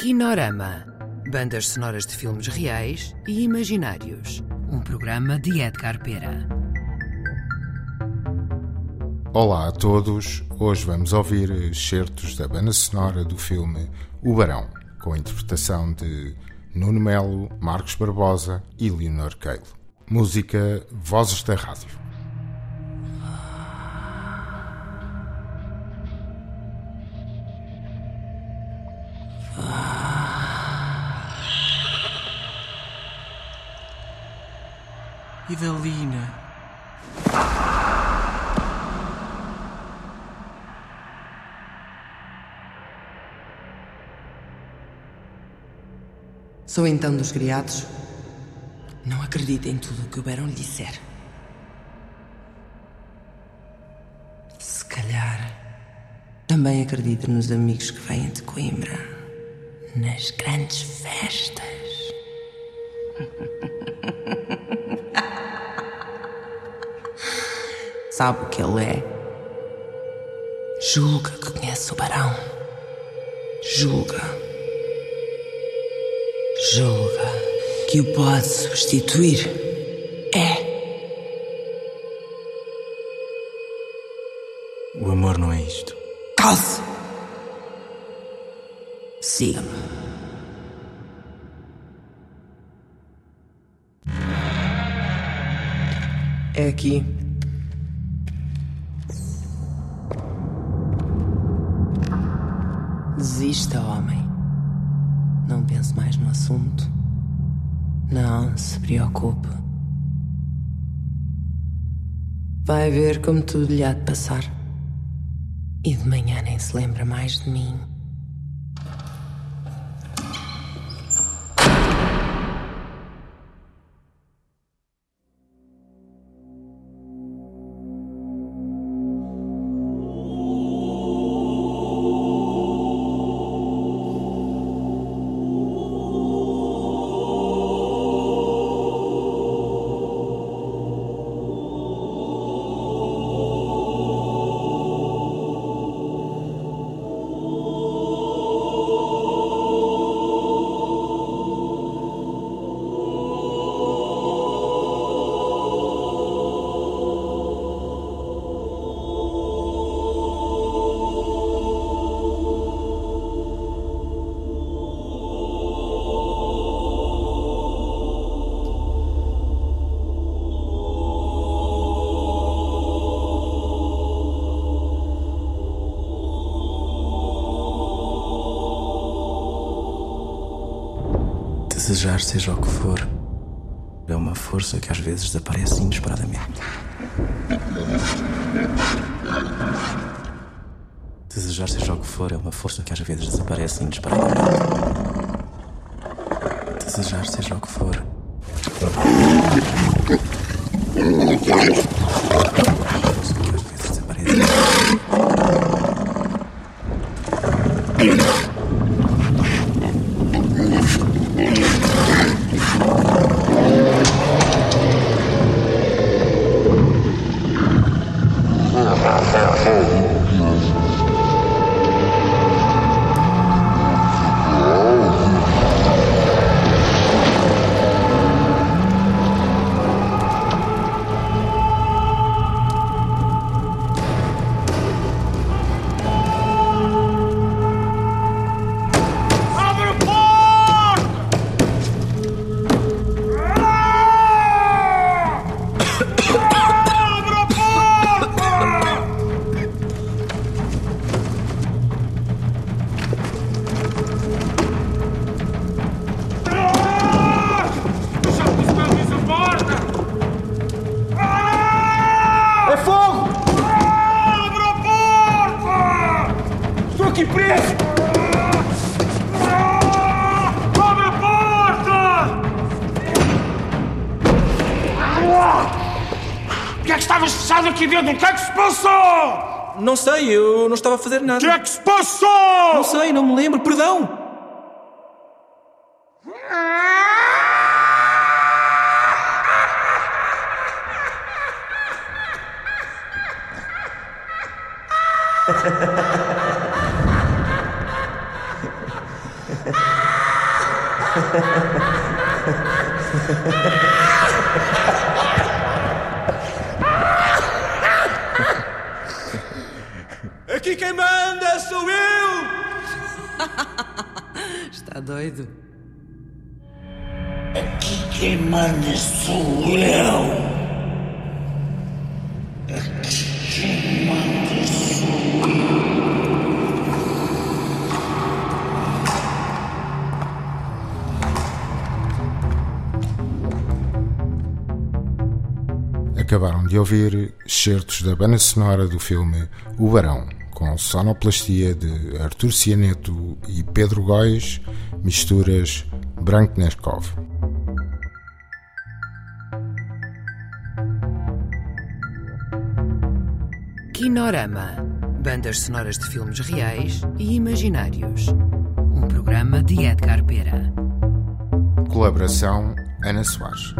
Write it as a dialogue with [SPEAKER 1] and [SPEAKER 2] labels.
[SPEAKER 1] Kinorama. Bandas sonoras de filmes reais e imaginários. Um programa de Edgar Pera.
[SPEAKER 2] Olá a todos. Hoje vamos ouvir excertos da banda sonora do filme O Barão, com a interpretação de Nuno Melo, Marcos Barbosa e Leonor Keilo. Música Vozes da Rádio.
[SPEAKER 3] Idalina.
[SPEAKER 4] Sou então dos criados? Não acredito em tudo o que o Barão lhe disser. Se calhar também acredito nos amigos que vêm de Coimbra, nas grandes festas. Sabe o que ele é? Julga que conhece o Barão. Julga. Julga que o pode substituir. É.
[SPEAKER 3] O amor não é isto.
[SPEAKER 4] Calce! Siga-me. É aqui. Desista, homem. Não pense mais no assunto. Não se preocupe. Vai ver como tudo lhe há de passar. E de manhã nem se lembra mais de mim.
[SPEAKER 3] Desejar, seja o que for, é uma força que às vezes desaparece inesperadamente. Desejar, seja o que for, é uma força que às vezes desaparece inesperadamente. Desejar, seja o que for.
[SPEAKER 5] Aqui preso!
[SPEAKER 6] Abre a porta! O que é que estavas fechado aqui dentro? O que é que se passou?
[SPEAKER 5] Não sei, eu não estava a fazer
[SPEAKER 6] O
[SPEAKER 5] nada.
[SPEAKER 6] que é que se passou?
[SPEAKER 5] Não sei, não me lembro, perdão!
[SPEAKER 3] Aqui quem manda sou eu!
[SPEAKER 7] Está doido?
[SPEAKER 4] Quem manda sou eu.
[SPEAKER 2] Acabaram de ouvir excertos da banda sonora do filme O Barão, com sonoplastia de Artur Cianeto e Pedro Góis, misturas Brankneskov.
[SPEAKER 1] Kinorama. Bandas sonoras de filmes reais e imaginários. Um programa de Edgar Pera.
[SPEAKER 2] Colaboração Ana Soares.